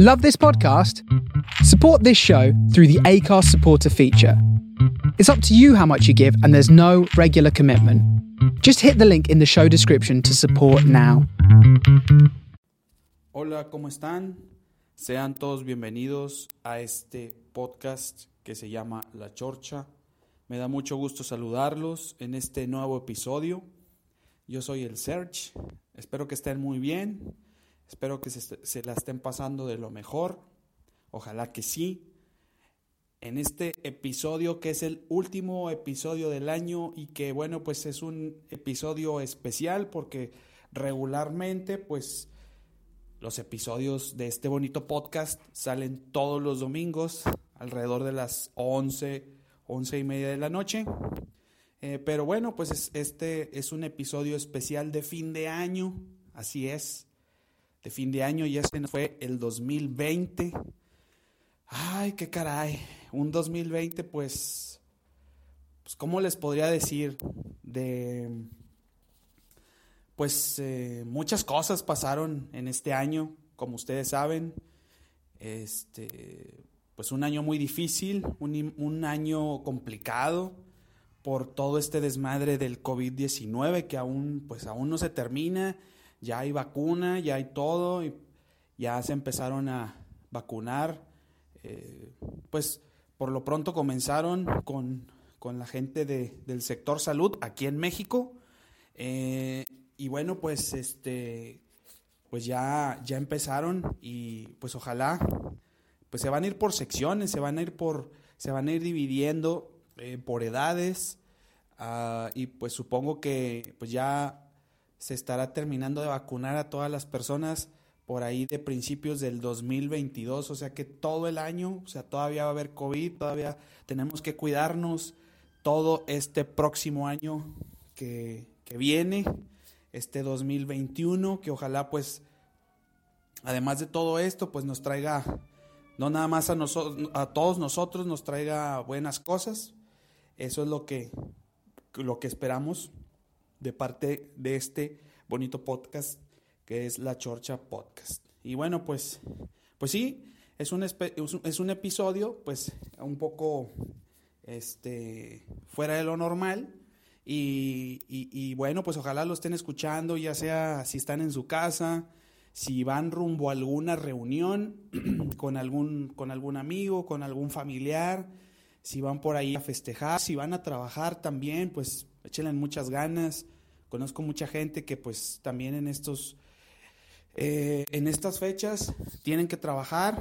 Love this podcast? Support this show through the ACARS supporter feature. It's up to you how much you give, and there's no regular commitment. Just hit the link in the show description to support now. Hola, ¿cómo están? Sean todos bienvenidos a este podcast que se llama La Chorcha. Me da mucho gusto saludarlos en este nuevo episodio. Yo soy el Serge. Espero que estén muy bien. Espero que se, la estén pasando de lo mejor. Ojalá que sí. En este episodio que es el último episodio del año y que bueno pues es un episodio especial porque regularmente pues los episodios de este bonito podcast salen todos los domingos alrededor de las 11, 11 y media de la noche. Eh, pero bueno, pues es- este es un episodio especial de fin de año, así es, de fin de año, ya se fue el 2020. Ay, qué caray, un 2020 pues, pues ¿cómo les podría decir? De, pues eh, muchas cosas pasaron en este año, como ustedes saben, este, pues un año muy difícil, un, un año complicado por todo este desmadre del COVID-19 que aún, pues aún no se termina, ya hay vacuna, ya hay todo, y ya se empezaron a vacunar, eh, pues por lo pronto comenzaron con, con la gente de- del sector salud aquí en México, eh, y bueno, pues este, pues ya, ya empezaron y pues ojalá, pues se van a ir por secciones, se van a ir por, se van a ir dividiendo eh, por edades. Ah, y pues supongo que pues ya se estará terminando de vacunar a todas las personas por ahí de principios del 2022, o sea que todo el año, o sea, todavía va a haber COVID, todavía tenemos que cuidarnos todo este próximo año que, que viene, este 2021, que ojalá pues, además de todo esto, pues nos traiga, no nada más a, nosotros, a todos nosotros, nos traiga buenas cosas. Eso es lo que, lo que esperamos de parte de este bonito podcast que es La Chorcha Podcast. Y bueno, pues, pues sí, es un, es un episodio pues un poco este, fuera de lo normal. Y, y- y bueno, pues ojalá lo estén escuchando, ya sea si están en su casa, si van rumbo a alguna reunión con algún, con algún amigo, con algún familiar, si van por ahí a festejar, si van a trabajar también, pues échenle muchas ganas. Conozco mucha gente que pues también en estos eh, en estas fechas tienen que trabajar,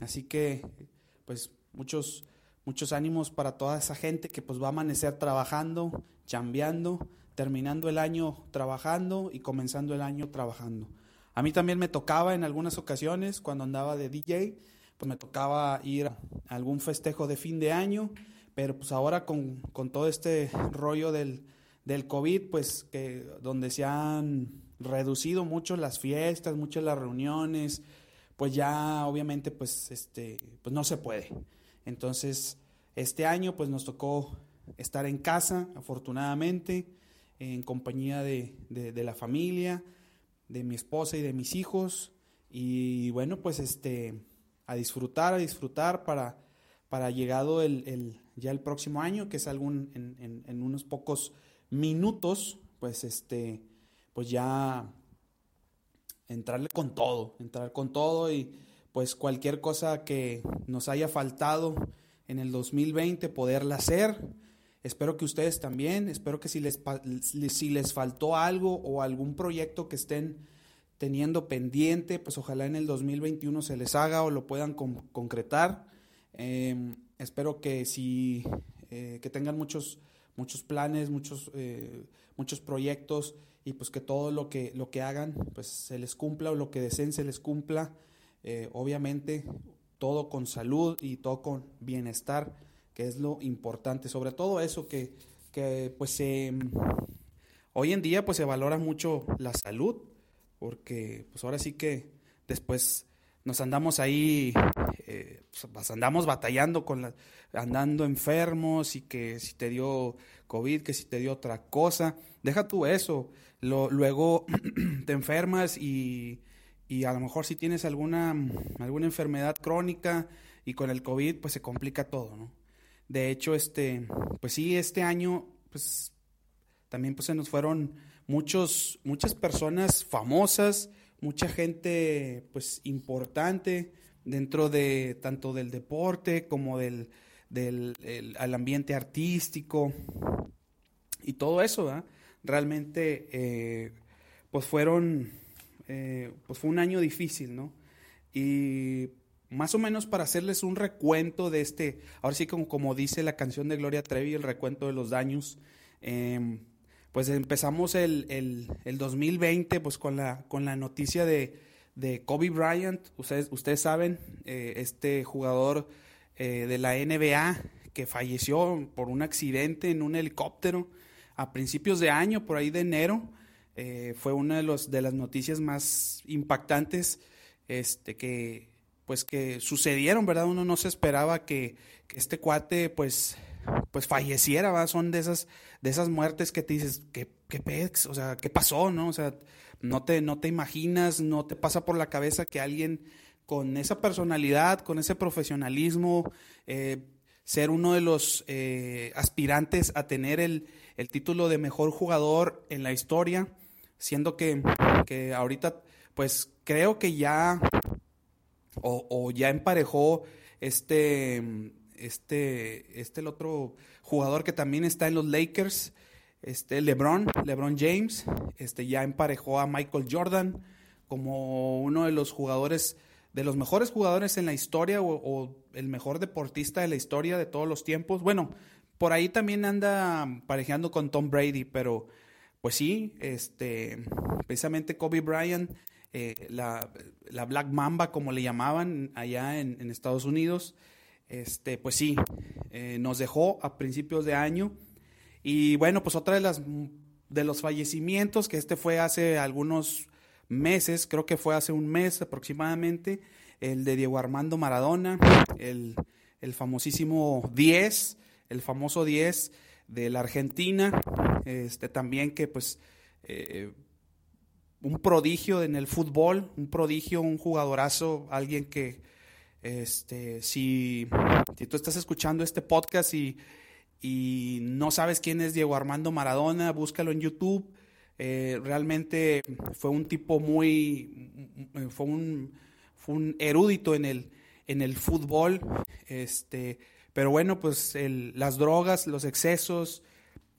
así que pues muchos muchos ánimos para toda esa gente que pues va a amanecer trabajando, chambeando, terminando el año trabajando y comenzando el año trabajando. A mí también me tocaba en algunas ocasiones cuando andaba de DJ, pues me tocaba ir a algún festejo de fin de año, pero pues ahora con, con todo este rollo del, del COVID, pues que donde se han reducido mucho las fiestas, muchas las reuniones, pues ya obviamente pues este pues no se puede. Entonces, este año pues nos tocó estar en casa, afortunadamente, en compañía de, de- la familia, de mi esposa y de mis hijos. Y bueno, pues este, a disfrutar, a disfrutar para, para llegado el, el- ya el próximo año, que es algún, en, en- unos pocos minutos, pues este, pues ya entrarle con todo, entrar con todo y pues cualquier cosa que nos haya faltado en el 2020 poderla hacer. Espero que ustedes también, espero que si les, si les faltó algo o algún proyecto que estén teniendo pendiente, pues ojalá en el 2021 se les haga o lo puedan con- concretar. Eh, espero que si eh, que tengan muchos muchos planes, muchos eh, muchos proyectos y pues que todo lo que lo que hagan pues se les cumpla o lo que deseen se les cumpla. Eh, obviamente todo con salud y todo con bienestar, que es lo importante. Sobre todo eso que, que pues se hoy en día pues se valora mucho la salud, porque pues ahora sí que después nos andamos ahí, eh, pues andamos batallando con la, andando enfermos y que si te dio COVID, que si te dio otra cosa, deja tú eso, luego te enfermas y, y a lo mejor si tienes alguna, alguna enfermedad crónica y con el COVID pues se complica todo, ¿no? De hecho, este, pues sí, este año pues también pues se nos fueron muchos, muchas personas famosas, mucha gente pues importante dentro de tanto del deporte como del, del ambiente artístico y todo eso, Realmente eh, pues fueron eh, pues fue un año difícil, ¿no? Y más o menos para hacerles un recuento de este, ahora sí como, como dice la canción de Gloria Trevi, el recuento de los daños, em, pues empezamos el, el, 2020 pues con la, con la noticia de, de Kobe Bryant, ustedes, ustedes saben, eh, este jugador eh, de la NBA que falleció por un accidente en un helicóptero a principios de año, por ahí de enero, eh, fue una de, los, de las noticias más impactantes este, que, pues, que sucedieron, ¿verdad? Uno no se esperaba que, este cuate pues, pues falleciera, ¿verdad? Son de esas, de esas muertes que te dices, ¿qué, qué? O sea, ¿qué pasó, no? O sea, no te, no te imaginas, no te pasa por la cabeza que alguien con esa personalidad, con ese profesionalismo, eh, ser uno de los eh, aspirantes a tener el, el, título de mejor jugador en la historia, siendo que, que ahorita, pues creo que ya, o, ya emparejó este, este, este el otro jugador que también está en los Lakers, este LeBron, LeBron James, este ya emparejó a Michael Jordan como uno de los jugadores, de los mejores jugadores en la historia o, el mejor deportista de la historia de todos los tiempos. Bueno, por ahí también anda parejeando con Tom Brady, pero pues sí, este, precisamente Kobe Bryant, eh, la, Black Mamba, como le llamaban allá en, Estados Unidos, este, pues sí, eh, nos dejó a principios de año. Y bueno, pues otra de las de los fallecimientos, que este fue hace algunos meses, creo que fue hace un mes aproximadamente, el de Diego Armando Maradona, el, el famosísimo 10, el famoso 10 de la Argentina, este, también que pues eh, un prodigio en el fútbol, un prodigio, un jugadorazo, alguien que este, si, si tú estás escuchando este podcast y, y, no sabes quién es Diego Armando Maradona, búscalo en YouTube. Eh, realmente fue un tipo muy, fue un, fue un erudito en el, en el fútbol, este, pero bueno, pues el, las drogas, los excesos,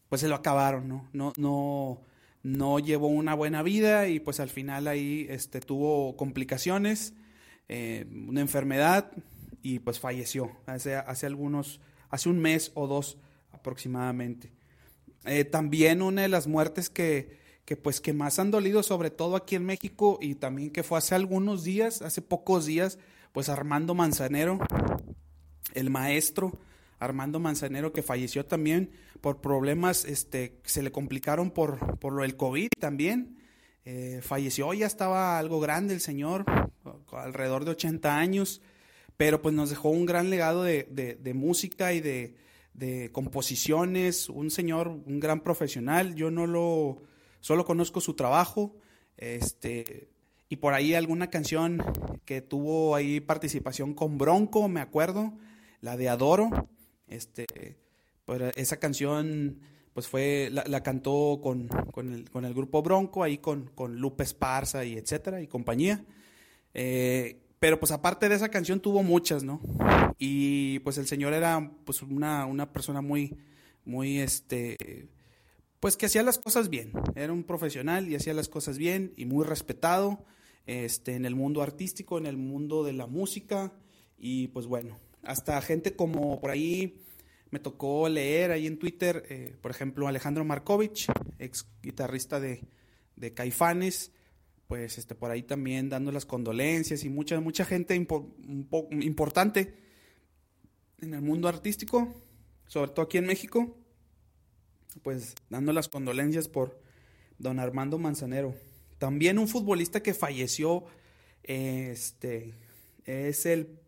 pues se lo acabaron, ¿no? No, no, no llevó una buena vida y pues al final ahí este, tuvo complicaciones, eh, una enfermedad y pues falleció hace, hace algunos, hace un mes o dos aproximadamente. Eh, también una de las muertes que, que pues que más han dolido, sobre todo aquí en México y también que fue hace algunos días, hace pocos días, pues Armando Manzanero, el maestro, Armando Manzanero, que falleció también por problemas, este, se le complicaron por, por lo del COVID también. Eh, falleció, ya estaba algo grande el señor, alrededor de 80 años, pero pues nos dejó un gran legado de, música y de, de, composiciones, un señor, un gran profesional. Yo no lo, solo conozco su trabajo, este, y por ahí alguna canción que tuvo ahí participación con Bronco, me acuerdo, la de Adoro. Este, pues esa canción pues fue, la, cantó con, el, grupo Bronco, ahí con, con Lupe Esparza y etcétera, y compañía. Eh, pero pues aparte de esa canción tuvo muchas, ¿no? Y pues el señor era pues una, una persona muy, muy, este, pues que hacía las cosas bien. Era un profesional y hacía las cosas bien y muy respetado, este, en el mundo artístico, en el mundo de la música y pues bueno, hasta gente como por ahí me tocó leer ahí en Twitter, eh, por ejemplo, Alejandro Markovich, ex guitarrista de, de, Caifanes, pues este, por ahí también dando las condolencias y mucha, mucha gente importante en el mundo artístico, sobre todo aquí en México, pues dando las condolencias por don Armando Manzanero. También un futbolista que falleció, este, es el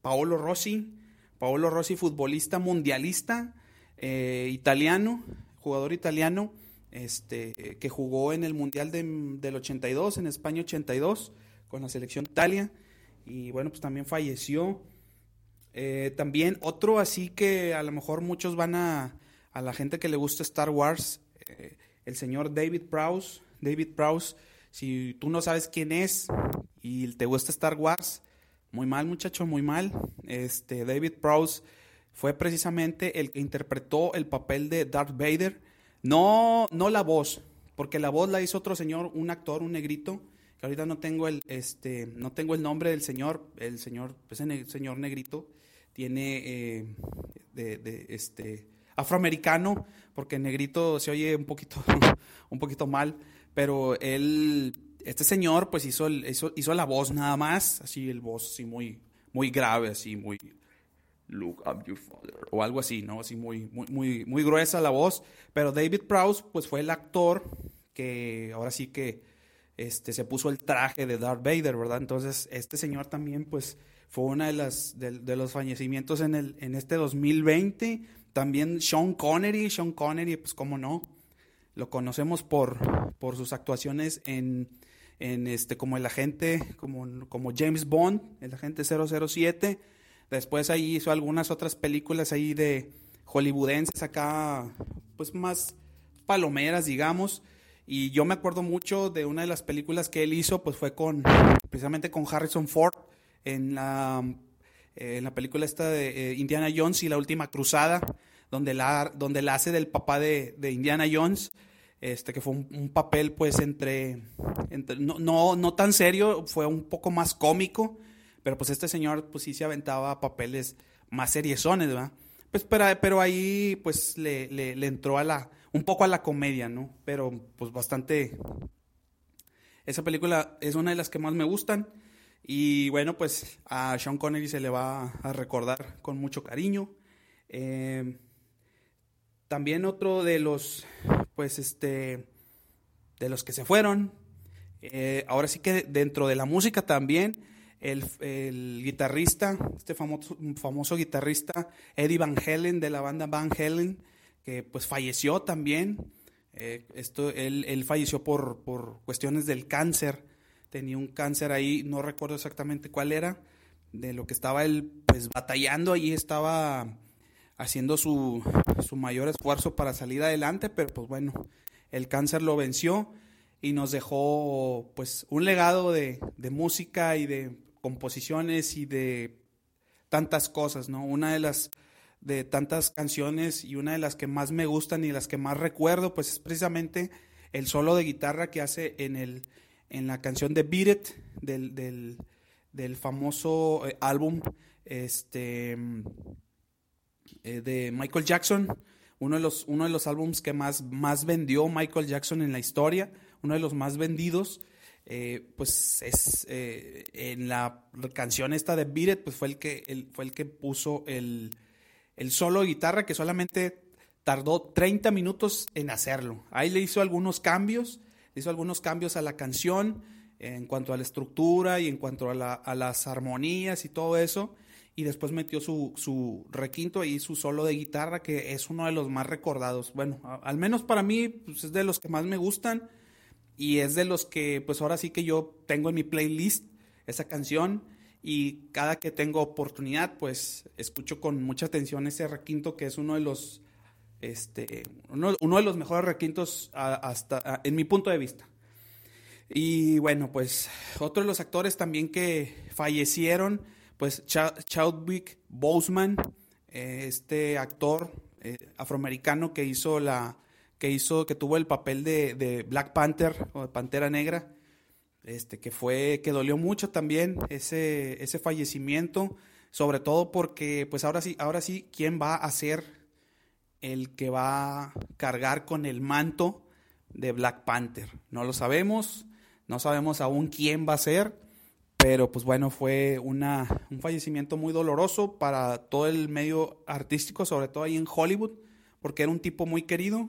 Paolo Rossi. Paolo Rossi, futbolista mundialista eh, italiano, jugador italiano, este, que jugó en el Mundial del 82, en España 82, con la selección Italia. Y bueno, pues también falleció. Eh, también otro así que a lo mejor muchos van a, a la gente que le gusta Star Wars, eh, el señor David Prowse. David Prowse, si tú no sabes quién es y te gusta Star Wars, muy mal muchacho, muy mal. Este, David Prowse fue precisamente el que interpretó el papel de Darth Vader. No, no la voz, porque la voz la hizo otro señor, un actor, un negrito, que ahorita no tengo el, este, no tengo el nombre del señor, el señor, pues el señor negrito tiene eh, de, este afroamericano, porque negrito se oye un poquito, un poquito mal, pero él, este señor, pues hizo, hizo, hizo la voz nada más, así el voz así muy, muy grave, así muy Look up your father, o algo así, ¿no? Así muy, muy, muy, muy gruesa la voz. Pero David Prowse, pues fue el actor que ahora sí que este, se puso el traje de Darth Vader, ¿verdad? Entonces, este señor también, pues, fue uno de, las, de, los fallecimientos en, el, en este 2020. También Sean Connery, Sean Connery, pues, cómo no. Lo conocemos por, por sus actuaciones en, en este, como el agente, como, como James Bond, el agente 007 Después ahí hizo algunas otras películas ahí de hollywoodenses acá, pues más palomeras, digamos. Y yo me acuerdo mucho de una de las películas que él hizo, pues fue con, precisamente con Harrison Ford, en la, eh, en la película esta de eh, Indiana Jones y la última cruzada, donde la, donde la hace del papá de, de Indiana Jones, este, que fue un, papel pues entre, entre no, no, no, tan serio, fue un poco más cómico, pero pues este señor pues sí se aventaba papeles más seriezones, ¿verdad? Pues pero, pero ahí pues le, le, entró a la, un poco a la comedia, ¿no? Pero pues bastante... Esa película es una de las que más me gustan. Y bueno, pues a Sean Connery se le va a recordar con mucho cariño. Eh, también otro de los, pues este, de los que se fueron. Eh, ahora sí que dentro de la música también el, guitarrista, este famoso, famoso guitarrista Eddie Van Halen de la banda Van Halen, que pues falleció también. Eh, esto, él, falleció por, por, cuestiones del cáncer. Tenía un cáncer ahí, no recuerdo exactamente cuál era, de lo que estaba él pues batallando. Allí estaba haciendo su, su mayor esfuerzo para salir adelante, pero pues bueno, el cáncer lo venció y nos dejó pues un legado de, de música y de composiciones y de tantas cosas, ¿no? Una de las de tantas canciones y una de las que más me gustan y las que más recuerdo, pues es precisamente el solo de guitarra que hace en, el, en la canción de Beat It, del, del, famoso eh, álbum este, eh, de Michael Jackson, uno de los, uno de los álbums que más, más vendió Michael Jackson en la historia, uno de los más vendidos. Eh, pues es eh, en la canción esta de Beat pues fue el que, fue el que puso el, solo de guitarra que solamente tardó 30 minutos en hacerlo. Ahí le hizo algunos cambios, hizo algunos cambios a la canción en cuanto a la estructura y en cuanto a, las armonías y todo eso. Y después metió su, su, requinto y su solo de guitarra, que es uno de los más recordados. Bueno, al menos para mí pues es de los que más me gustan y es de los que pues ahora sí que yo tengo en mi playlist esa canción y cada que tengo oportunidad pues escucho con mucha atención ese requinto que es uno de los este uno, de los mejores requintos hasta en mi punto de vista. Y bueno pues otro de los actores también que fallecieron pues Chadwick Boseman este actor eh, afroamericano que hizo la que hizo, que tuvo el papel de, Black Panther o de Pantera Negra, este, que fue, que dolió mucho también ese, ese fallecimiento, sobre todo porque, pues ahora sí, ahora sí, ¿quién va a ser el que va a cargar con el manto de Black Panther? No lo sabemos, no sabemos aún quién va a ser, pero pues bueno, fue una, un fallecimiento muy doloroso para todo el medio artístico, sobre todo ahí en Hollywood, porque era un tipo muy querido,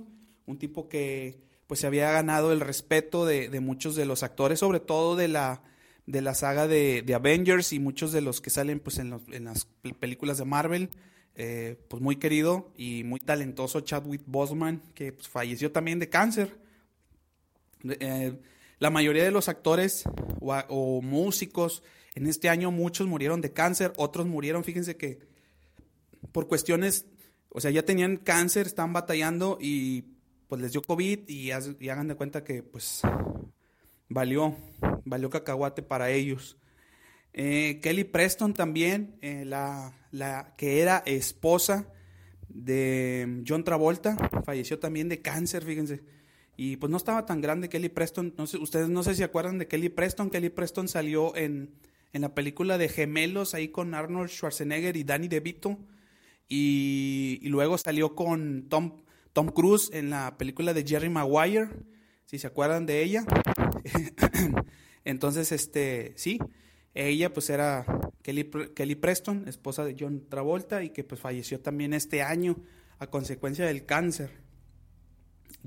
un tipo que pues se había ganado el respeto de, muchos de los actores, sobre todo de la, de la saga de, Avengers y muchos de los que salen pues en, las películas de Marvel. Eh, pues muy querido y muy talentoso Chadwick Boseman, que pues, falleció también de cáncer. Eh, la mayoría de los actores o, músicos en este año, muchos murieron de cáncer, otros murieron, fíjense que por cuestiones, o sea, ya tenían cáncer, estaban batallando y pues les dio COVID y, hagan de cuenta que pues valió, valió cacahuate para ellos. Eh, Kelly Preston también, eh, la, la, que era esposa de John Travolta, falleció también de cáncer, fíjense. Y pues no estaba tan grande Kelly Preston. Ustedes no sé si acuerdan de Kelly Preston. Kelly Preston salió en, en la película de Gemelos ahí con Arnold Schwarzenegger y Danny DeVito. Y luego salió con Tom, Tom Cruise en la película de Jerry Maguire. Si se acuerdan de ella. Entonces, este, sí, ella pues era Kelly, Kelly Preston, esposa de John Travolta y que pues falleció también este año a consecuencia del cáncer.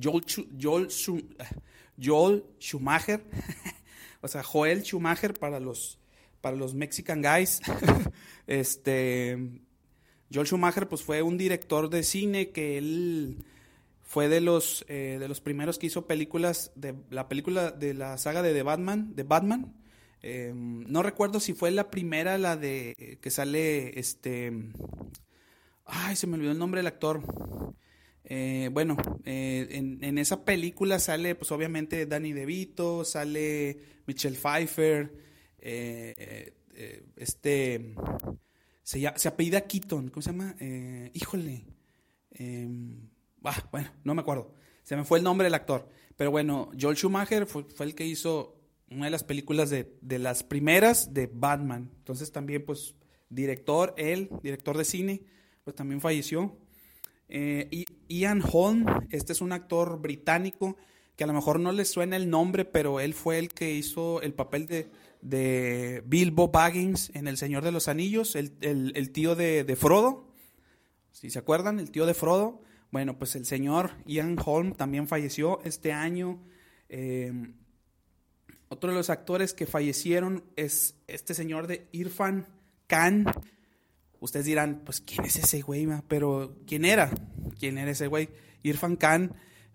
Joel, Joel, Joel Schumacher, o sea, Joel Schumacher para los, para los Mexican guys. este, Joel Schumacher pues fue un director de cine que él fue de los, eh, de los primeros que hizo películas, de la película de la saga de The Batman, de Batman, Em, no recuerdo si fue la primera, la de que sale este. Ay, se me olvidó el nombre del actor. Eh, bueno, eh, en, esa película sale, pues obviamente Danny DeVito, sale Michelle Pfeiffer, este. Se, se apellida Keaton, ¿cómo se llama? híjole. Em, ah, bueno, no me acuerdo. Se me fue el nombre del actor. Pero bueno, Joel Schumacher fue el que hizo una de las películas de, las primeras de Batman. Entonces también, pues, director, él, director de cine, pues también falleció. Eh, y Ian Holm, este es un actor británico que a lo mejor no le suena el nombre, pero él fue el que hizo el papel de, de Bilbo Baggins en El Señor de los Anillos, el, tío de, Frodo. Si se acuerdan, el tío de Frodo. Bueno, pues el señor Ian Holm también falleció este año. Eh, otro de los actores que fallecieron es este señor de Irfan Khan. Ustedes dirán, pues, ¿quién es ese güey? Pero, ¿quién era? ¿Quién era ese güey? Irfan Khan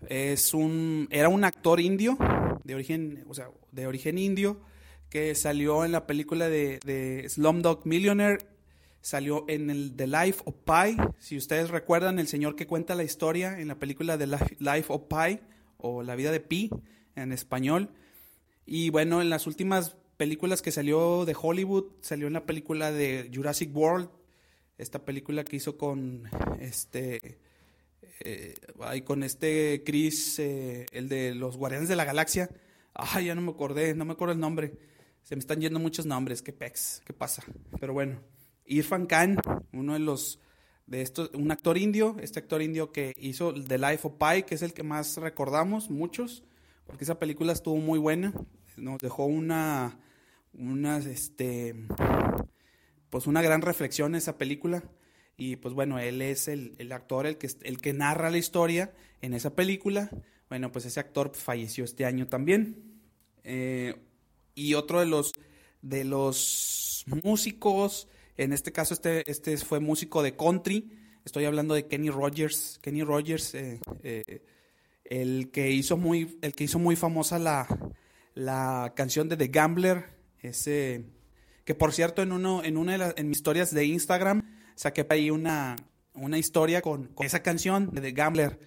es un, era un actor indio, de origen, o sea, de origen indio, que salió en la película de, de Slumdog Millionaire, salió en el The Life of Pi. Si ustedes recuerdan, el señor que cuenta la historia en la película The Life of Pi, o La vida de Pi en español, y bueno, en las últimas películas que salió de Hollywood, salió en la película de Jurassic World, esta película que hizo con este eh, con este Chris, eh, el de los Guardianes de la Galaxia. Ay, ya no me acordé, no me acuerdo el nombre. Se me están yendo muchos nombres, qué pex, qué pasa. Pero bueno, Irfan Khan, uno de los de estos, un actor indio, este actor indio que hizo The Life of Pi, que es el que más recordamos, muchos, porque esa película estuvo muy buena nos dejó una, una, este, pues una gran reflexión esa película. Y pues bueno, él es el, actor, el que, el que narra la historia en esa película. Bueno, pues ese actor falleció este año también. Eh, y otro de los, de los músicos, en este caso este, este fue músico de country. Estoy hablando de Kenny Rogers. Kenny Rogers, eh, eh, el, que hizo muy, el que hizo muy famosa la, la canción de The Gambler, ese que por cierto en uno en una de las en mis historias de Instagram saqué ahí una, una historia con, esa canción de The Gambler.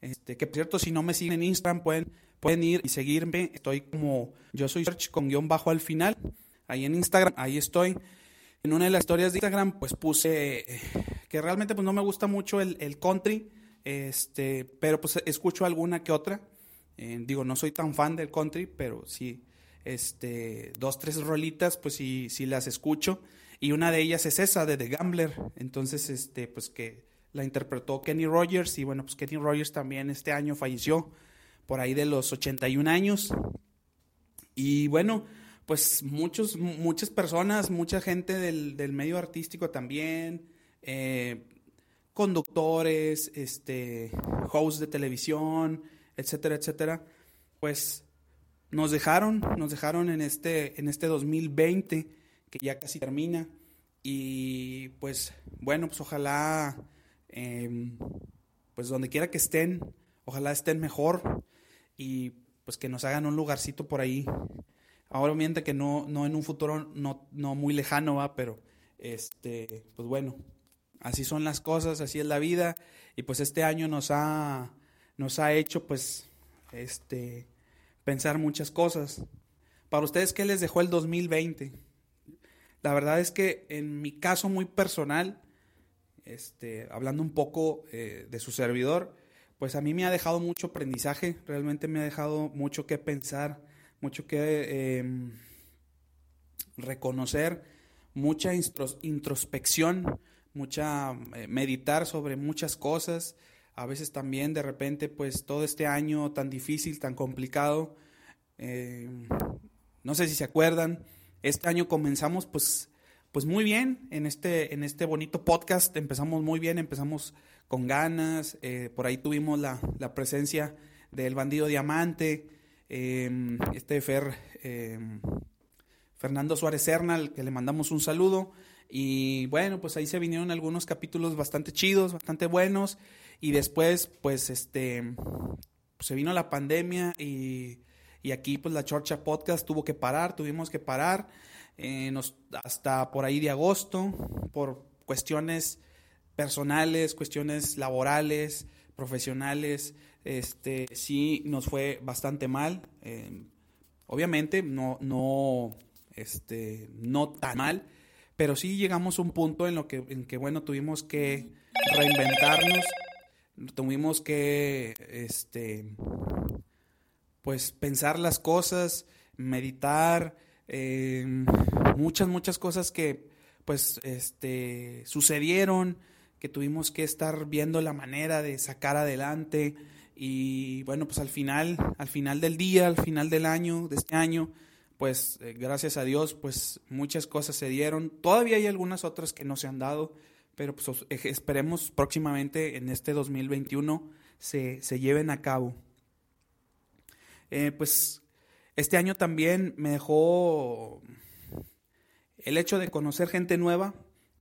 Este, que por cierto, si no me siguen en Instagram, pueden, pueden ir y seguirme. Estoy como yo soy Search con guion bajo al final. Ahí en Instagram, ahí estoy. En una de las historias de Instagram, pues puse eh, que realmente pues no me gusta mucho el, el country, este, pero pues escucho alguna que otra. Eh, digo, no soy tan fan del country, pero sí, este, dos, tres rolitas, pues sí, sí las escucho. Y una de ellas es esa, de The Gambler. Entonces, este, pues que la interpretó Kenny Rogers. Y bueno, pues Kenny Rogers también este año falleció por ahí de los 81 años. Y bueno, pues muchos, muchas personas, mucha gente del, del medio artístico también, eh, conductores, este, hosts de televisión, etcétera, etcétera, pues nos dejaron, nos dejaron en este, en este 2020 que ya casi termina y pues bueno, pues ojalá, em, pues donde quiera que estén, ojalá estén mejor y pues que nos hagan un lugarcito por ahí. Ahora obviamente que no, no en un futuro no, no muy lejano va, pero este, pues bueno, así son las cosas, así es la vida. Y pues este año nos ha, nos ha hecho pues este, pensar muchas cosas. Para ustedes, ¿qué les dejó el 2020? La verdad es que en mi caso muy personal, este, hablando un poco eh, de su servidor, pues a mí me ha dejado mucho aprendizaje, realmente me ha dejado mucho que pensar, mucho que em, reconocer, mucha introspección, mucha eh, meditar sobre muchas cosas. A veces también de repente, pues todo este año tan difícil, tan complicado, em, no sé si se acuerdan, este año comenzamos pues, pues muy bien en este, en este bonito podcast, empezamos muy bien, empezamos con ganas. Eh, por ahí tuvimos la, presencia del bandido Diamante, em, este Fer, em, Fernando Suárez Cernal, que le mandamos un saludo. Y bueno, pues ahí se vinieron algunos capítulos bastante chidos, bastante buenos. Y después, pues este, se vino la pandemia y, y aquí pues la Chorcha Podcast tuvo que parar, tuvimos que parar. Eh, hasta por ahí de agosto, por cuestiones personales, cuestiones laborales, profesionales, este, sí nos fue bastante mal. Eh, obviamente, no, no, este, no tan mal, pero sí llegamos a un punto en lo que, en que bueno, tuvimos que reinventarnos, tuvimos que, este, pues pensar las cosas, meditar, eh, muchas, muchas cosas que, pues, este, sucedieron tuvimos que estar viendo la manera de sacar adelante y bueno, pues al final, al final del día, al final del año, de este año, pues eh, gracias a Dios, pues muchas cosas se dieron. Todavía hay algunas otras que no se han dado, pero pues esperemos próximamente en este 2021 se, se lleven a cabo. Eh, pues este año también me dejó el hecho de conocer gente nueva,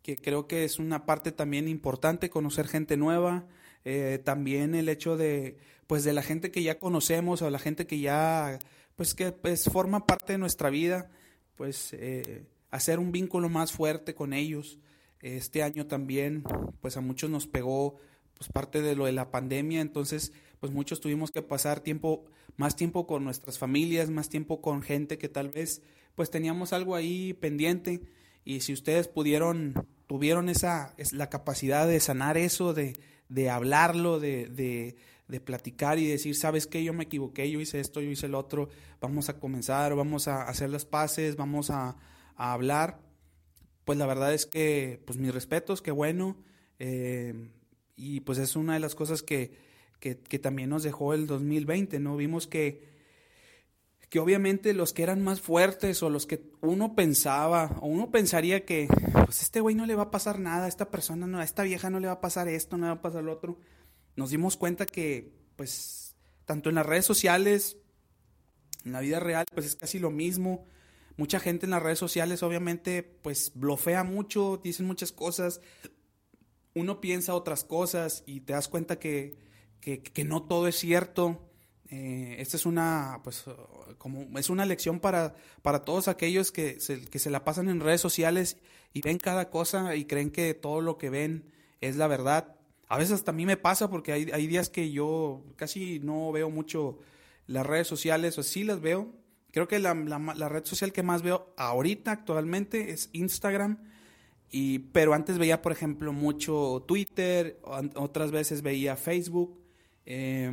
que creo que es una parte también importante, conocer gente nueva, eh, también el hecho de, pues de la gente que ya conocemos o la gente que ya, pues que pues, forma parte de nuestra vida, pues eh, hacer un vínculo más fuerte con ellos. Este año también, pues a muchos nos pegó pues parte de lo de la pandemia, entonces pues muchos tuvimos que pasar tiempo, más tiempo con nuestras familias, más tiempo con gente que tal vez pues teníamos algo ahí pendiente y si ustedes pudieron tuvieron esa, es la capacidad de sanar eso, de, de hablarlo, de, de, platicar y decir, sabes qué, yo me equivoqué, yo hice esto, yo hice el otro, vamos a comenzar, vamos a hacer las paces, vamos a, a hablar. Pues la verdad es que, pues mis respetos, qué bueno. Eh, y pues es una de las cosas que, que, que también nos dejó el 2020, ¿no? Vimos que que obviamente los que eran más fuertes o los que uno pensaba o uno pensaría que pues este güey no le va a pasar nada, a esta persona no, a esta vieja no le va a pasar esto, no le va a pasar lo otro, nos dimos cuenta que pues tanto en las redes sociales, en la vida real, pues es casi lo mismo. Mucha gente en las redes sociales obviamente pues blofea mucho, dicen muchas cosas, uno piensa otras cosas y te das cuenta que, que, que no todo es cierto eh, esta es una, pues, como es una lección para, para todos aquellos que se, que se la pasan en redes sociales y ven cada cosa y creen que todo lo que ven es la verdad. A veces hasta a mí me pasa porque hay, hay días que yo casi no veo mucho las redes sociales, o sí las veo. Creo que la, la, red social que más veo ahorita actualmente es Instagram. Y, pero antes veía, por ejemplo, mucho Twitter, otras veces veía Facebook. Eh,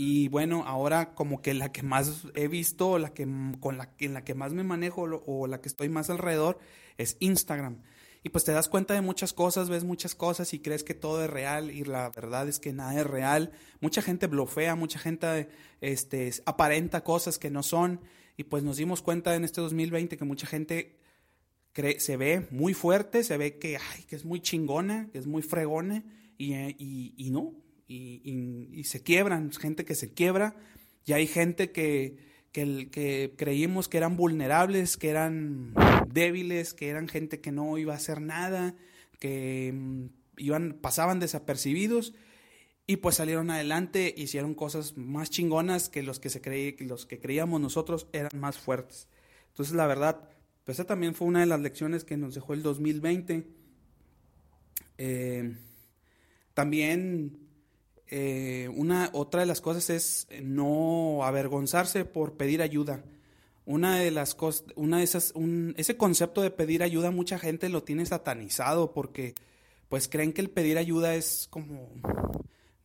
y bueno, ahora como que la que más he visto, la que, con la, en la que más me manejo o la que estoy más alrededor es Instagram. Y pues te das cuenta de muchas cosas, ves muchas cosas y crees que todo es real y la verdad es que nada es real. Mucha gente blofea, mucha gente este, aparenta cosas que no son. Y pues nos dimos cuenta en este 2020 que mucha gente cree, se ve muy fuerte, se ve que, que es muy chingona, que es muy fregona y, y, y no, y, se quiebran, gente que se quiebra, y hay gente que, que, que, creímos que eran vulnerables, que eran débiles, que eran gente que no iba a hacer nada, que mm, iban, pasaban desapercibidos, y pues salieron adelante, hicieron cosas más chingonas que los que, se creí, los que creíamos nosotros eran más fuertes. Entonces, la verdad, pues esa también fue una de las lecciones que nos dejó el 2020. Eh, también eh, una, otra de las cosas es no avergonzarse por pedir ayuda. Una de las cosas, una de esas, ese concepto de pedir ayuda, mucha gente lo tiene satanizado porque pues creen que el pedir ayuda es como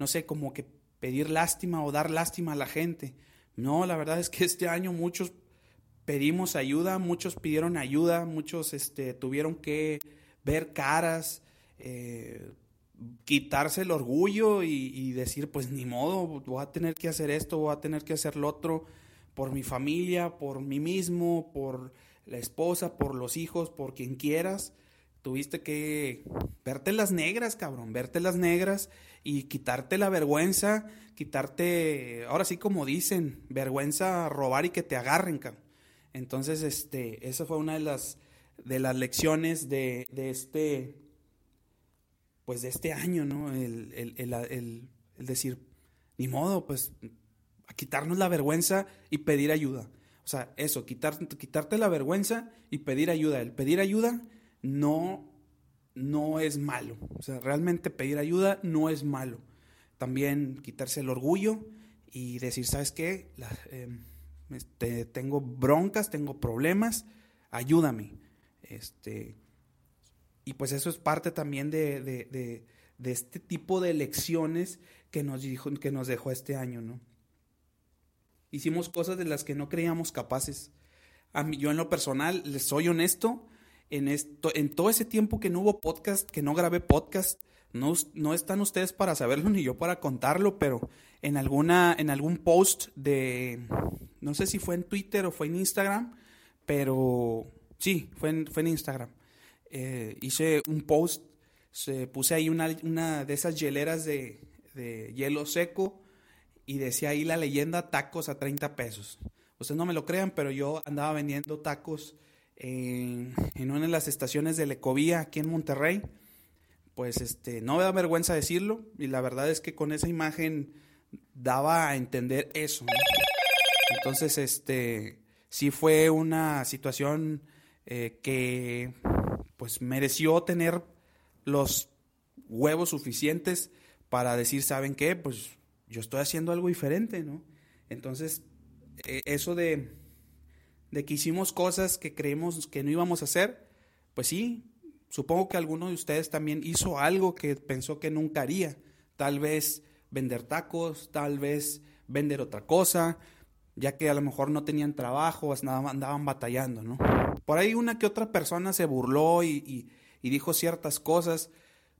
no sé, como que pedir lástima o dar lástima a la gente. No, la verdad es que este año muchos pedimos ayuda, muchos pidieron ayuda, muchos este, tuvieron que ver caras, eh, quitarse el orgullo y, decir, pues ni modo, voy a tener que hacer esto, voy a tener que hacer lo otro, por mi familia, por mí mismo, por la esposa, por los hijos, por quien quieras. Tuviste que verte las negras, cabrón, verte las negras y quitarte la vergüenza, quitarte, ahora sí como dicen, vergüenza robar y que te agarren, cabrón. Entonces, este, esa fue una de las, de las lecciones de, de este, pues de este año, ¿no? El, el, el, el, decir, ni modo, pues a quitarnos la vergüenza y pedir ayuda. O sea, eso, quitar, quitarte la vergüenza y pedir ayuda. El pedir ayuda no no es malo. O sea, realmente pedir ayuda no es malo. También quitarse el orgullo y decir, ¿sabes qué? Em, este, tengo broncas, tengo problemas, ayúdame. Este, y pues eso es parte también de, de, de, este tipo de lecciones que nos, dijo, que nos dejó este año, ¿no? Hicimos cosas de las que no creíamos capaces. A mí, yo en lo personal, les soy honesto, en, esto, en todo ese tiempo que no hubo podcast, que no grabé podcast, no, no están ustedes para saberlo ni yo para contarlo, pero en, alguna, en algún post de, no sé si fue en Twitter o fue en Instagram, pero sí, fue en, fue en Instagram. Eh, hice un post, se, puse ahí una, una de esas hieleras de, de hielo seco y decía ahí la leyenda tacos a 30 pesos. Ustedes no me lo crean, pero yo andaba vendiendo tacos en, una de las estaciones de Lecovía aquí en Monterrey. Pues este, no me da vergüenza decirlo y la verdad es que con esa imagen daba a entender eso. Entonces, este, sí fue una situación eh, que pues mereció tener los huevos suficientes para decir, ¿saben qué? Pues yo estoy haciendo algo diferente, ¿no? Entonces, eh, eso de, de que hicimos cosas que creemos que no íbamos a hacer, pues sí, supongo que alguno de ustedes también hizo algo que pensó que nunca haría. Tal vez vender tacos, tal vez vender otra cosa, ya que a lo mejor no tenían trabajo, andaban batallando, ¿no? Por ahí una que otra persona se burló y, dijo ciertas cosas,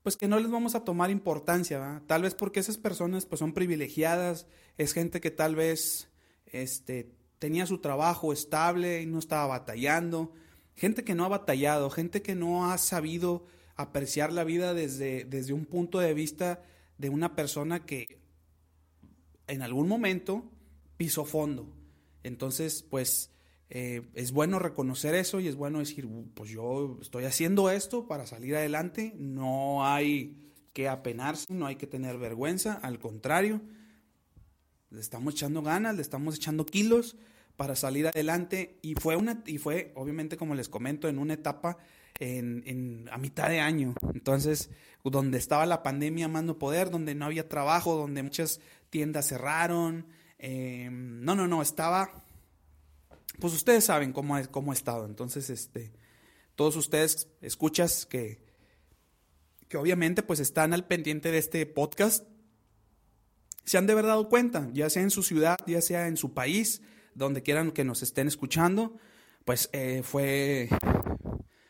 pues que no les vamos a tomar importancia, ¿verdad? Tal vez porque esas personas pues son privilegiadas, es gente que tal vez este, tenía su trabajo estable y no estaba batallando. Gente que no ha batallado, gente que no ha sabido apreciar la vida desde, desde un punto de vista de una persona que en algún momento pisó fondo. Entonces, pues eh, es bueno reconocer eso y es bueno decir, pues yo estoy haciendo esto para salir adelante, no hay que apenarse, no hay que tener vergüenza, al contrario, le estamos echando ganas, le estamos echando kilos para salir adelante y fue una y fue obviamente como les comento en una etapa en, a mitad de año entonces donde estaba la pandemia más poder donde no había trabajo donde muchas tiendas cerraron em, no no no estaba pues ustedes saben cómo cómo ha estado. Entonces este todos ustedes escuchas que que obviamente pues están al pendiente de este podcast se han de haber dado cuenta ya sea en su ciudad ya sea en su país donde quieran que nos estén escuchando, pues eh, fue,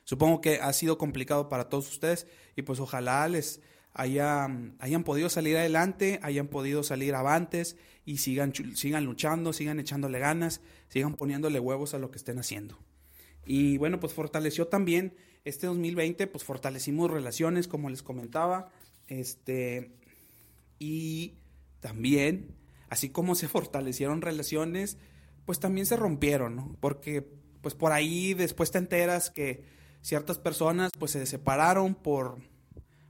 supongo que ha sido complicado para todos ustedes y pues ojalá les hayan, hayan podido salir adelante, hayan podido salir avantes y sigan, sigan luchando, sigan echándole ganas, sigan poniéndole huevos a lo que estén haciendo. Y bueno, pues fortaleció también este 2020, pues fortalecimos relaciones, como les comentaba, este, y también, así como se fortalecieron relaciones, pues también se rompieron, ¿no? Porque pues por ahí después te enteras que ciertas personas pues se separaron por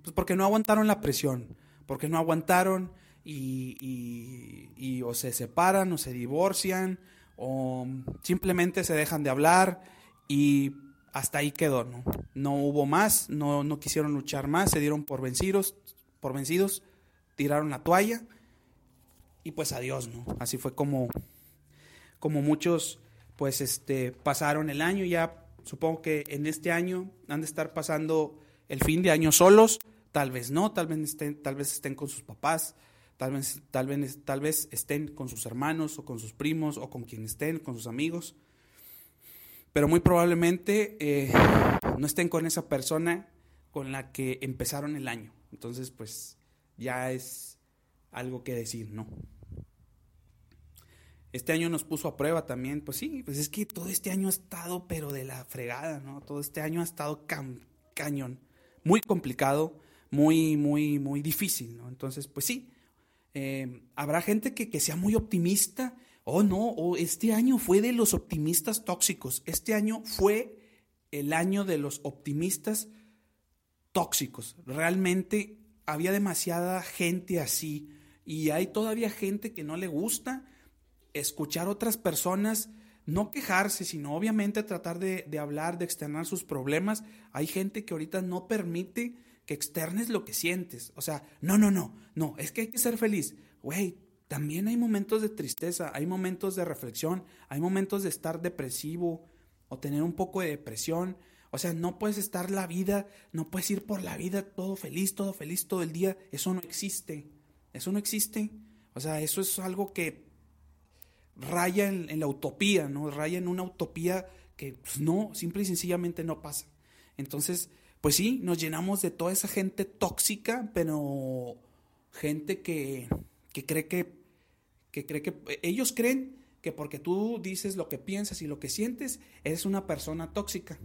pues porque no aguantaron la presión, porque no aguantaron y, y, o se separan o se divorcian o simplemente se dejan de hablar y hasta ahí quedó, ¿no? No hubo más, no, no quisieron luchar más, se dieron por vencidos, por vencidos, tiraron la toalla y pues adiós, ¿no? Así fue como, como muchos, pues este, pasaron el año, ya supongo que en este año han de estar pasando el fin de año solos, tal vez no, tal vez estén, tal vez estén con sus papás, tal vez, tal vez, tal vez estén con sus hermanos o con sus primos o con quien estén, con sus amigos, pero muy probablemente eh, no estén con esa persona con la que empezaron el año. Entonces, pues ya es algo que decir, ¿no? Este año nos puso a prueba también, pues sí, pues es que todo este año ha estado, pero de la fregada, ¿no? Todo este año ha estado cañón, muy complicado, muy, muy, muy difícil, ¿no? Entonces, pues sí, eh, habrá gente que, que, sea muy optimista, oh no, oh, este año fue de los optimistas tóxicos, este año fue el año de los optimistas tóxicos, realmente había demasiada gente así y hay todavía gente que no le gusta escuchar otras personas, no quejarse, sino obviamente tratar de, hablar, de externar sus problemas. Hay gente que ahorita no permite que externes lo que sientes. O sea, no, no, no, no, es que hay que ser feliz. Güey, también hay momentos de tristeza, hay momentos de reflexión, hay momentos de estar depresivo o tener un poco de depresión. O sea, no puedes estar la vida, no puedes ir por la vida todo feliz, todo feliz todo el día. Eso no existe. Eso no existe. O sea, eso es algo que raya en, la utopía, ¿no? Raya en una utopía que pues, no, simple y sencillamente no pasa. Entonces, pues sí, nos llenamos de toda esa gente tóxica, pero gente que, que cree que, que cree que ellos creen que porque tú dices lo que piensas y lo que sientes, eres una persona tóxica.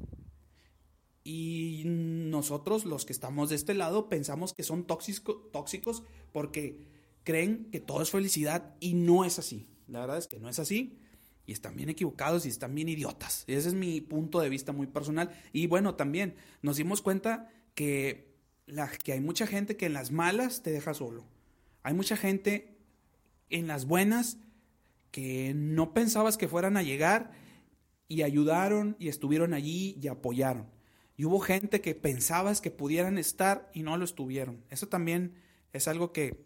Y nosotros, los que estamos de este lado, pensamos que son tóxicos porque creen que todo es felicidad y no es así. La verdad es que no es así. Y están bien equivocados y están bien idiotas. Ese es mi punto de vista muy personal. Y bueno, también nos dimos cuenta que, la, que hay mucha gente que en las malas te deja solo. Hay mucha gente en las buenas que no pensabas que fueran a llegar y ayudaron y estuvieron allí y apoyaron. Y hubo gente que pensabas que pudieran estar y no lo estuvieron. Eso también es algo que,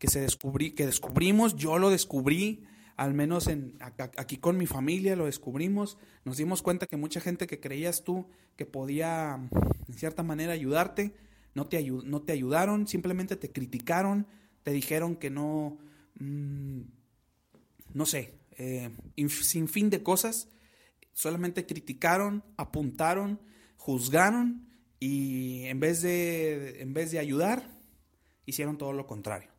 que se descubrí, que descubrimos, yo lo descubrí al menos en, aquí con mi familia lo descubrimos, nos dimos cuenta que mucha gente que creías tú que podía en cierta manera ayudarte, no te, no te ayudaron, simplemente te criticaron, te dijeron que no, mm, no sé, eh, sin fin de cosas, solamente criticaron, apuntaron, juzgaron y en vez de, en vez de ayudar, hicieron todo lo contrario.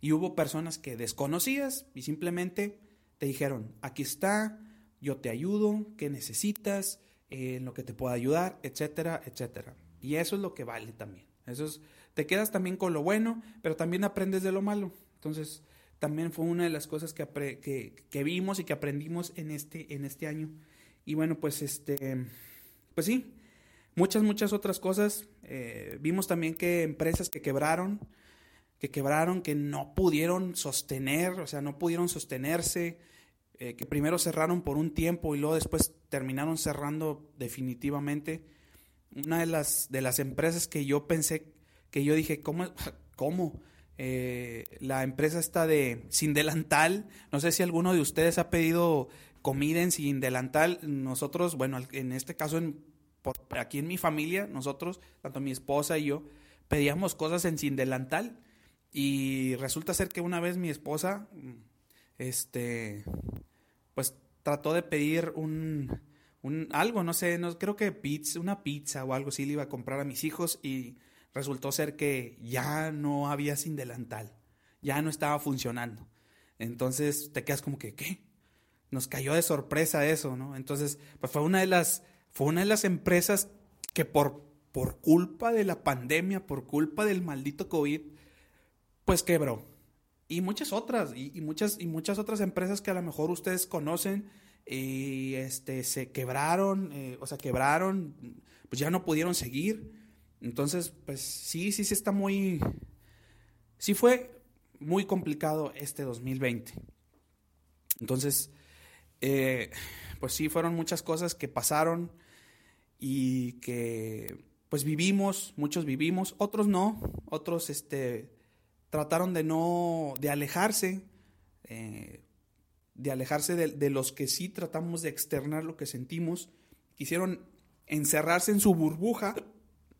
Y hubo personas que desconocías y simplemente te dijeron, aquí está, yo te ayudo, qué necesitas, eh, en lo que te pueda ayudar, etcétera, etcétera. Y eso es lo que vale también. Eso es, te quedas también con lo bueno, pero también aprendes de lo malo. Entonces, también fue una de las cosas que, que, vimos y que aprendimos en este, en este año. Y bueno, pues este, pues sí, muchas, muchas otras cosas. Eh, vimos también que empresas que quebraron, que quebraron, que no pudieron sostener, o sea, no pudieron sostenerse, eh, que primero cerraron por un tiempo y luego después terminaron cerrando definitivamente. Una de las, de las empresas que yo pensé, que yo dije, ¿cómo? ¿Cómo? Eh, la empresa está de Sin Delantal, no sé si alguno de ustedes ha pedido comida en Sin Delantal, nosotros, bueno, en este caso, por, aquí en mi familia, nosotros, tanto mi esposa y yo, pedíamos cosas en Sin Delantal y resulta ser que una vez mi esposa, este, pues trató de pedir un, un algo, no sé, no, creo que pizza, una pizza o algo así le iba a comprar a mis hijos y resultó ser que ya no había sin delantal, ya no estaba funcionando. Entonces te quedas como que, ¿qué? Nos cayó de sorpresa eso, ¿no? Entonces, pues fue una de las, fue una de las empresas que por, por culpa de la pandemia, por culpa del maldito COVID, pues quebró. Y muchas otras, y, muchas, y muchas otras empresas que a lo mejor ustedes conocen, y este, se quebraron, eh, o sea, quebraron, pues ya no pudieron seguir. Entonces, pues sí, sí, sí está muy, sí fue muy complicado este 2020. Entonces, eh, pues sí, fueron muchas cosas que pasaron y que pues vivimos, muchos vivimos, otros no, otros este, trataron de no, de alejarse, eh, de alejarse de, los que sí tratamos de externar lo que sentimos, quisieron encerrarse en su burbuja,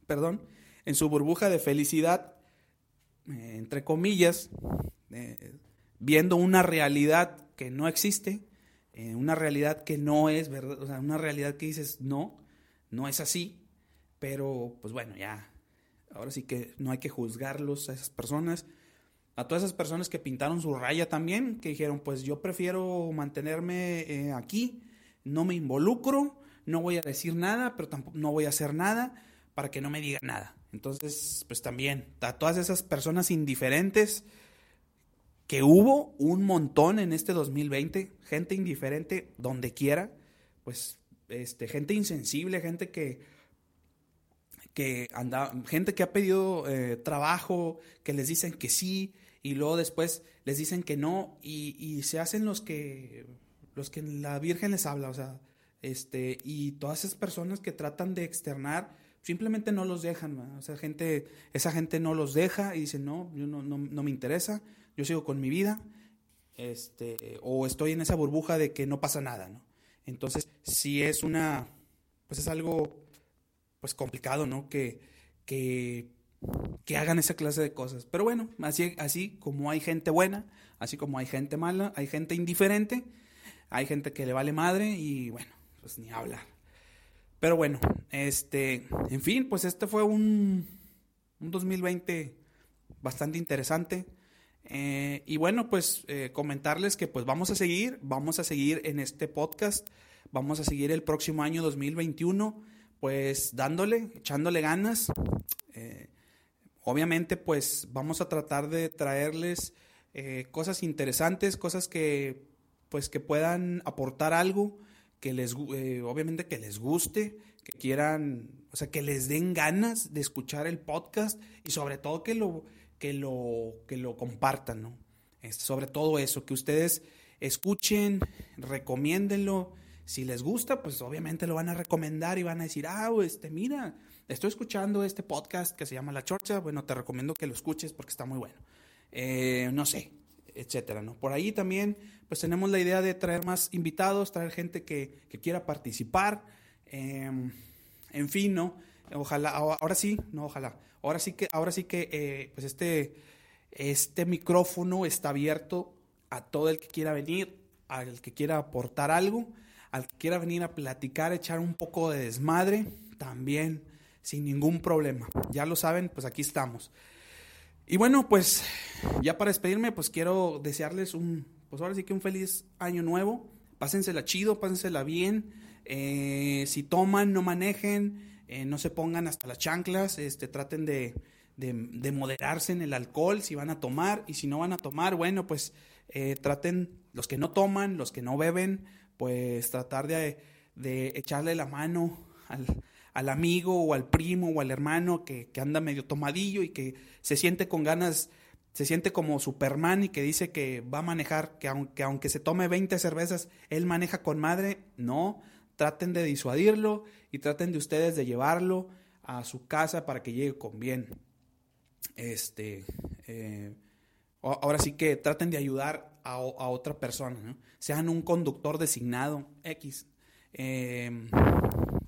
perdón, en su burbuja de felicidad, eh, entre comillas, eh, viendo una realidad que no existe, una realidad que no es verdad, o sea, una realidad que dices, no, no es así, pero pues bueno, ya, ahora sí que no hay que juzgarlos a esas personas, a todas esas personas que pintaron su raya también, que dijeron, pues yo prefiero mantenerme aquí, no me involucro, no voy a decir nada, pero tampoco no voy a hacer nada para que no me digan nada. Entonces, pues también, a todas esas personas indiferentes que hubo un montón en este 2020, gente indiferente donde quiera, pues este, gente insensible, gente que, que anda, gente que ha pedido eh, trabajo, que les dicen que sí, y luego después les dicen que no, y, y, se hacen los que, los que la Virgen les habla, o sea, este, y todas esas personas que tratan de externar simplemente no los dejan, o sea, gente, esa gente no los deja y dice, no, yo no, no, no, me interesa, yo sigo con mi vida, este, o estoy en esa burbuja de que no pasa nada, ¿no? Entonces, si es una, pues es algo, pues complicado, ¿no? Que, que, que hagan esa clase de cosas. Pero bueno, así, así como hay gente buena, así como hay gente mala, hay gente indiferente, hay gente que le vale madre y bueno, pues ni hablar. Pero bueno, este, en fin, pues este fue un, un 2020 bastante interesante. Eh, y bueno, pues eh, comentarles que pues vamos a seguir, vamos a seguir en este podcast, vamos a seguir el próximo año 2021, pues dándole, echándole ganas. Eh, obviamente pues vamos a tratar de traerles cosas interesantes, cosas que pues que puedan aportar algo que les, eh, obviamente que les guste, que quieran, o sea, que les den ganas de escuchar el podcast y sobre todo que lo, que lo, que lo compartan, ¿no? Este, sobre todo eso, que ustedes escuchen, recomiéndenlo. Si les gusta, pues obviamente lo van a recomendar y van a decir, ah, este, mira, estoy escuchando este podcast que se llama La Chorcha, bueno, te recomiendo que lo escuches porque está muy bueno. Eh, no sé, etcétera, ¿no? Por ahí también, pues tenemos la idea de traer más invitados, traer gente que, quiera participar, em, en fin, ¿no? Ojalá, ahora sí, no, ojalá, ahora sí que, ahora sí que, eh, pues este, este micrófono está abierto a todo el que quiera venir, al que quiera aportar algo, al que quiera venir a platicar, echar un poco de desmadre, también sin ningún problema. Ya lo saben, pues aquí estamos. Y bueno, pues ya para despedirme, pues quiero desearles un, pues ahora sí que un feliz año nuevo. Pásensela chido, pásensela bien. Eh, si toman, no manejen, eh, no se pongan hasta las chanclas, este, traten de, de, moderarse en el alcohol si van a tomar y si no van a tomar, bueno, pues eh, traten, los que no toman, los que no beben, pues tratar de, de echarle la mano al, al amigo o al primo o al hermano que, anda medio tomadillo y que se siente con ganas, se siente como Superman y que dice que va a manejar, que aunque, aunque se tome 20 cervezas, él maneja con madre. No, traten de disuadirlo y traten de ustedes de llevarlo a su casa para que llegue con bien. Este, eh, ahora sí que traten de ayudar a, otra persona, sean un conductor designado X. Eh,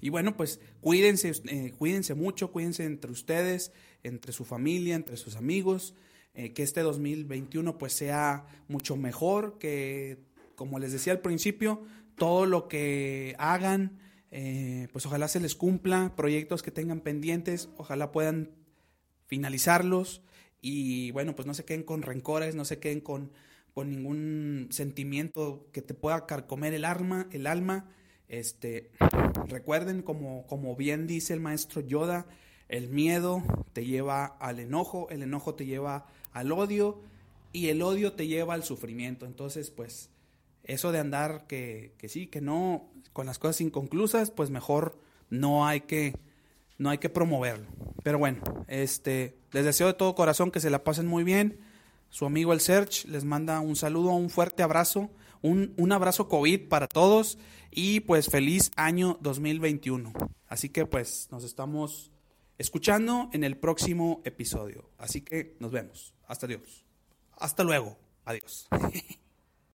y bueno, pues cuídense, eh, cuídense mucho, cuídense entre ustedes, entre su familia, entre sus amigos, eh, que este 2021 pues sea mucho mejor, que como les decía al principio, todo lo que hagan, eh, pues ojalá se les cumpla, proyectos que tengan pendientes, ojalá puedan finalizarlos. Y bueno, pues no se queden con rencores, no se queden con, con ningún sentimiento que te pueda carcomer el alma, el alma este, recuerden, como, como bien dice el maestro Yoda, el miedo te lleva al enojo, el enojo te lleva al odio y el odio te lleva al sufrimiento. Entonces, pues, eso de andar que, que sí, que no, con las cosas inconclusas, pues mejor no hay que, no hay que promoverlo. Pero bueno, este, les deseo de todo corazón que se la pasen muy bien. Su amigo el Search les manda un saludo, un fuerte abrazo, un, un abrazo COVID para todos y pues feliz año 2021. Así que pues nos estamos escuchando en el próximo episodio. Así que nos vemos. Hasta Dios. Hasta luego. Adiós.